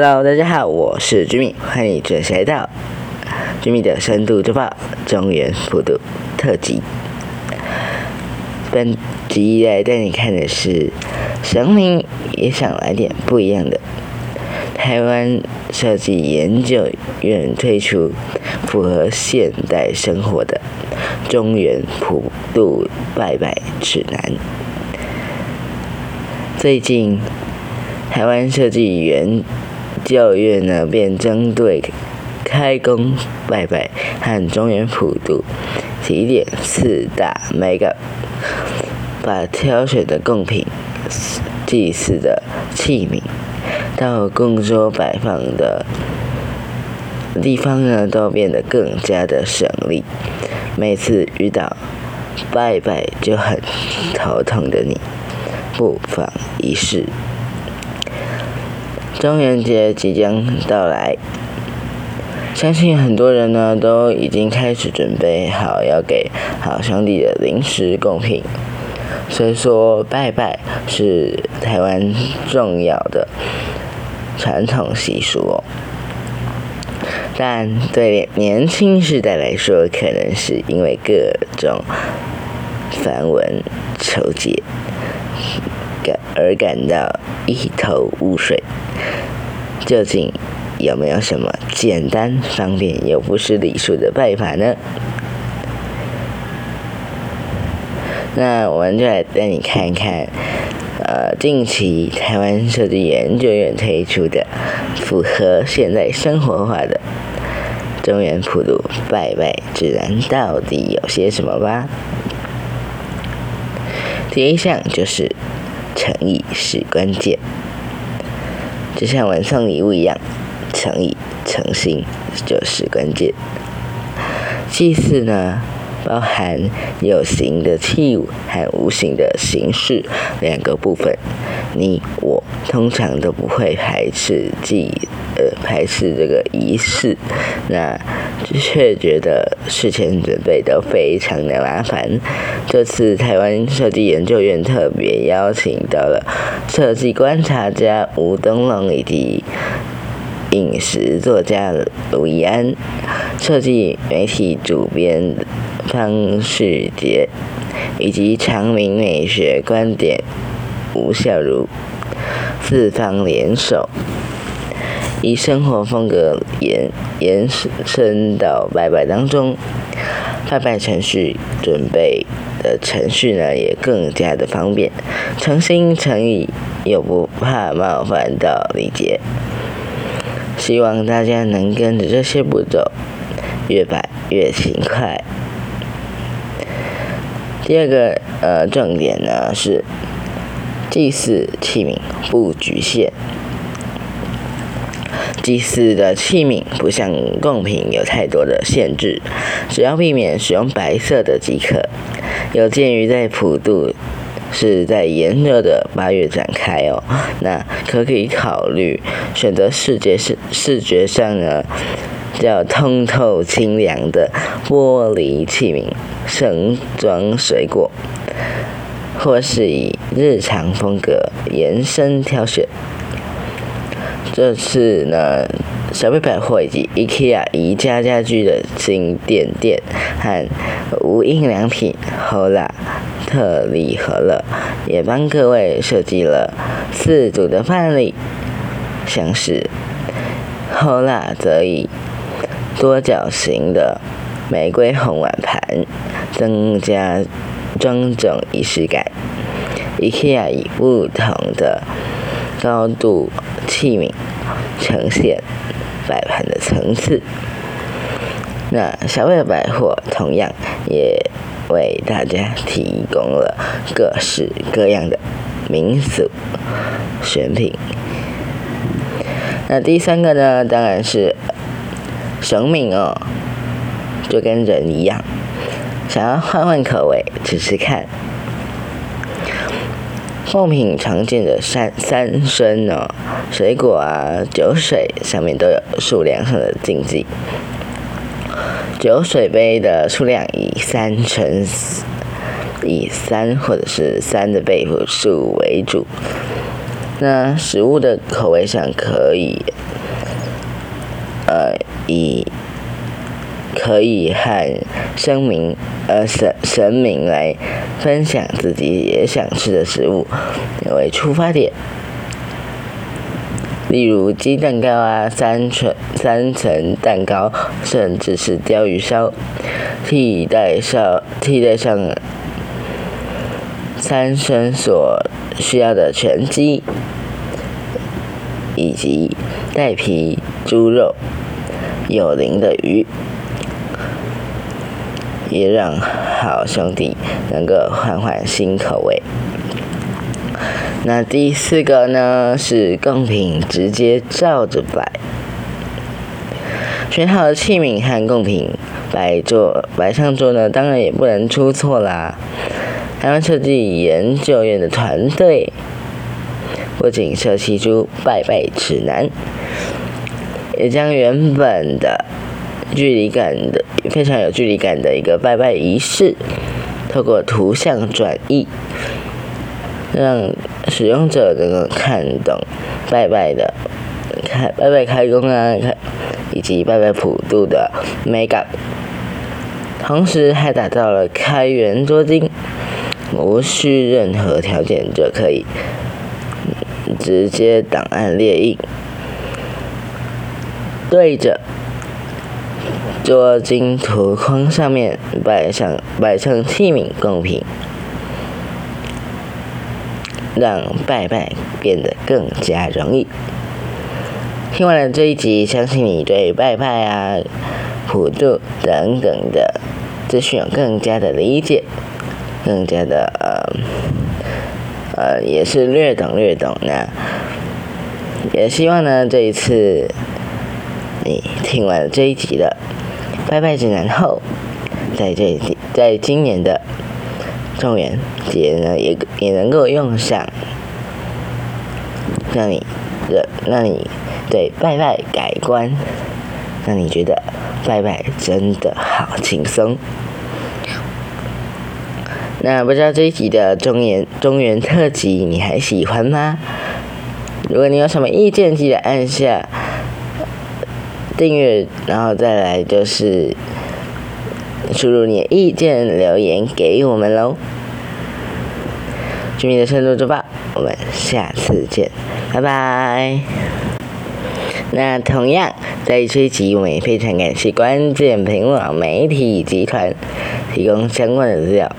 Hello，大家好，我是 Jimmy，，欢迎准时来到 Jimmy 的深度周报中原普渡特辑。本集来带你看的是，神明也想来点不一样的。台湾设计研究院推出符合现代生活的中原普渡拜拜指南。最近，台湾设计研教院呢，便针对开工拜拜和中原普渡提点四大 mega，把挑选的贡品、祭祀的器皿到供桌摆放的地方呢，都变得更加的省力。每次遇到拜拜就很头疼的你，不妨一试。中元节即将到来，相信很多人呢都已经开始准备好要给好兄弟的零食贡品。虽说拜拜是台湾重要的传统习俗哦，但对年轻世代来说，可能是因为各种繁文缛节。而感到一头雾水。究竟有没有什么简单、方便又不失礼数的拜法呢？那我们就来带你看看，呃，近期台湾设计研究院推出的符合现代生活化的中原普渡拜拜指南到底有些什么吧。第一项就是诚意是关键。就像晚上礼物一样，诚意、诚心就是关键。祭祀呢，包含有形的器物和无形的形式两个部分。你我通常都不会排斥祭，呃，排斥这个仪式，那却觉得事前准备都非常的麻烦。这次台湾设计研究院特别邀请到了设计观察家吴东龙以及饮食作家卢怡安、设计媒体主编方世杰以及长明美学观点。吴孝如四方联手，以生活风格延延伸到拜拜当中。拜拜程序准备的程序呢，也更加的方便，诚心诚意又不怕冒犯到礼节。希望大家能跟着这些步骤，越拜越勤快。第二个呃重点呢是。祭祀器皿不局限，祭祀的器皿不像贡品有太多的限制，只要避免使用白色的即可。有鉴于在普渡是在炎热的八月展开哦，那可可以考虑选择视觉视视觉上呢较通透清凉的玻璃器皿盛装水果。或是以日常风格延伸挑选。这次呢，小贝百货以及 IKEA 宜家家居的新店店和无印良品 HOLA 特利和乐也帮各位设计了四组的范例，像是 HOLA 则以多角形的玫瑰红碗盘增加。庄重仪式感，IKEA 以不同的高度器皿呈现摆盘的层次。那小贝百货同样也为大家提供了各式各样的民俗选品。那第三个呢，当然是生命哦，就跟人一样。想要换换口味，吃吃看。贡品常见的三三生哦，水果啊、酒水上面都有数量上的禁忌。酒水杯的数量以三乘以三或者是三的倍数为主。那食物的口味上可以呃，以可以和神明呃神神明来分享自己也想吃的食物为出发点。例如鸡蛋糕啊，三层三层蛋糕，甚至是鲷鱼烧，替代上替代上三生所需要的全鸡，以及带皮猪肉、有鳞的鱼，也让好兄弟能够换换新口味。那第四个呢是贡品直接照着摆，选好的器皿和贡品摆桌摆上桌呢，当然也不能出错啦。台湾设计研究院的团队不仅设计出拜拜指南，也将原本的距离感的非常有距离感的一个拜拜仪式，透过图像转译。让使用者能够看懂拜拜的开拜拜开工啊，开以及拜拜普渡的美感，同时还打造了开源捉金，无需任何条件就可以直接档案列印，对着多金图框上面摆上摆上器皿贡品。让拜拜变得更加容易。听完了这一集，相信你对拜拜啊、普渡等等的资讯有更加的理解，更加的呃呃，也是略懂略懂呢。也希望呢，这一次你听完这一集的拜拜指南后，在这在今年的。中元节呢，也也能够用上，让你的让你对拜拜改观，让你觉得拜拜真的好轻松。那不知道这一集的中元中元特辑你还喜欢吗？如果你有什么意见，记得按下订阅，然后再来就是。输入你的意见留言给我们喽！居民的深度周报，我们下次见，拜拜。那同样在这一集，我们也非常感谢关键评网媒体集团提供相关的资料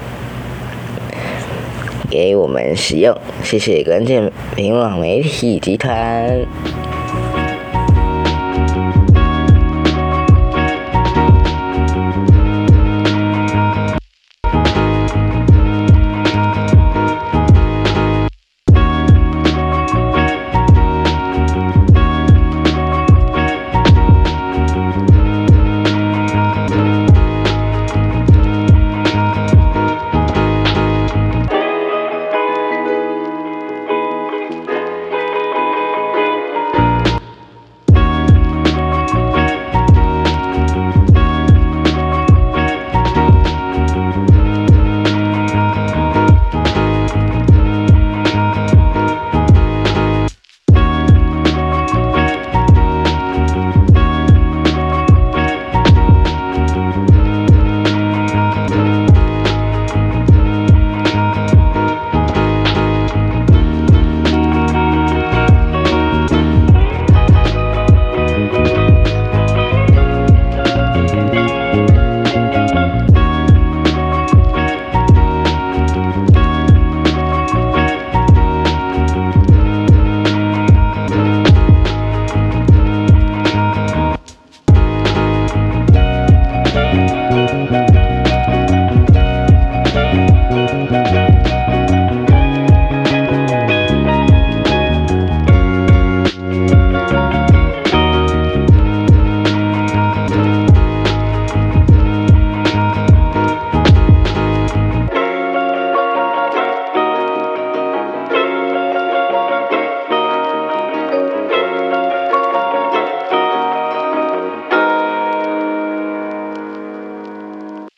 给我们使用，谢谢关键评网媒体集团。